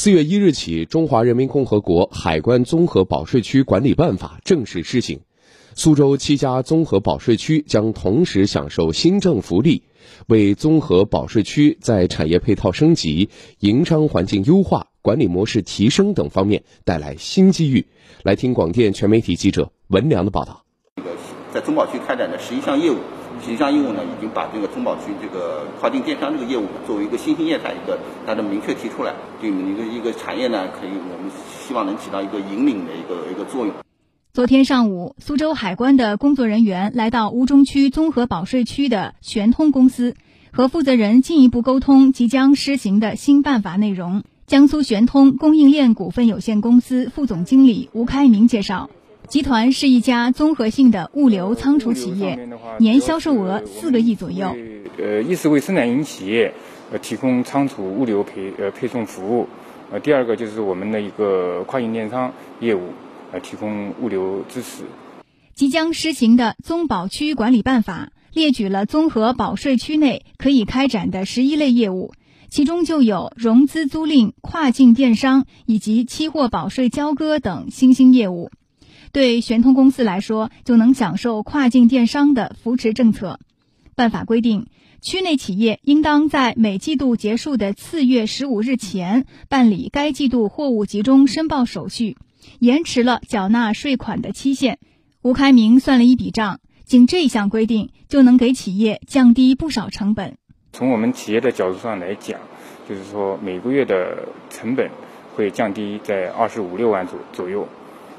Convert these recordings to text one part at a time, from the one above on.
四月一日起，《中华人民共和国海关综合保税区管理办法》正式施行。苏州七家综合保税区将同时享受新政福利，为综合保税区在产业配套升级、营商环境优化、管理模式提升等方面带来新机遇。来听广电全媒体记者文良的报道。在综保区开展的十一项业务。十项业务呢，已经把这个中保区这个跨境电商这个业务作为一个新兴业态，一个大家明确提出来，对我们一个一个产业呢，可以我们希望能起到一个引领的一个一个作用。昨天上午，苏州海关的工作人员来到吴中区综合保税区的玄通公司，和负责人进一步沟通即将施行的新办法内容。江苏玄通供应链股份有限公司副总经理吴开明介绍。集团是一家综合性的物流仓储企业，年销售额四个亿左右。呃，一是为生产型企业呃提供仓储物流配呃配送服务，呃，第二个就是我们的一个跨境电商业务呃提供物流支持。即将施行的综保区管理办法列举了综合保税区内可以开展的十一类业务，其中就有融资租赁、跨境电商以及期货保税交割等新兴业务。对玄通公司来说，就能享受跨境电商的扶持政策。办法规定，区内企业应当在每季度结束的次月十五日前办理该季度货物集中申报手续，延迟了缴纳税款的期限。吴开明算了一笔账，仅这项规定就能给企业降低不少成本。从我们企业的角度上来讲，就是说每个月的成本会降低在二十五六万左左右。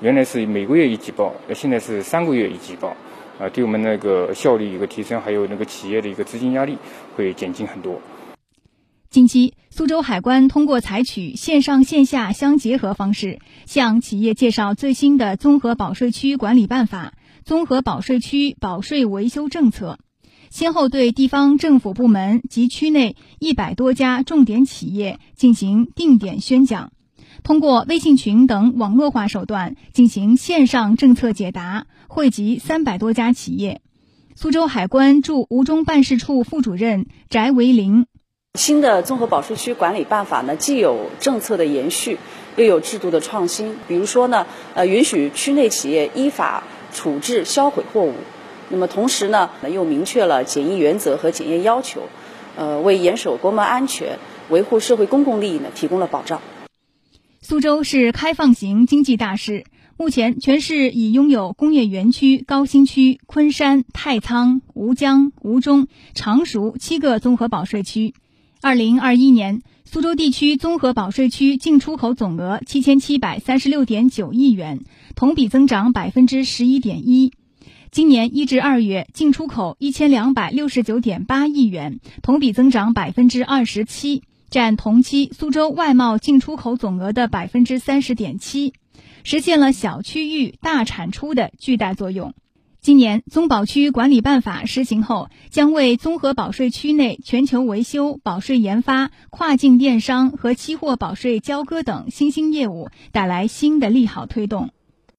原来是每个月一季报，现在是三个月一季报，啊，对我们那个效率一个提升，还有那个企业的一个资金压力会减轻很多。近期，苏州海关通过采取线上线下相结合方式，向企业介绍最新的综合保税区管理办法、综合保税区保税维修政策，先后对地方政府部门及区内一百多家重点企业进行定点宣讲。通过微信群等网络化手段进行线上政策解答，惠及三百多家企业。苏州海关驻吴中办事处副主任翟维林：新的综合保税区管理办法呢，既有政策的延续，又有制度的创新。比如说呢，呃，允许区内企业依法处置销毁货物，那么同时呢，又明确了检疫原则和检验要求，呃，为严守国门安全、维护社会公共利益呢提供了保障。苏州是开放型经济大市，目前全市已拥有工业园区高新区、昆山、太仓、吴江、吴中、常熟七个综合保税区。二零二一年，苏州地区综合保税区进出口总额七千七百三十六点九亿元，同比增长百分之十一点一。今年一至二月，进出口一千两百六十九点八亿元，同比增长百分之二十七。占同期苏州外贸进出口总额的百分之三十点七，实现了小区域大产出的巨大作用。今年综保区管理办法施行后，将为综合保税区内全球维修、保税研发、跨境电商和期货保税交割等新兴业务带来新的利好推动。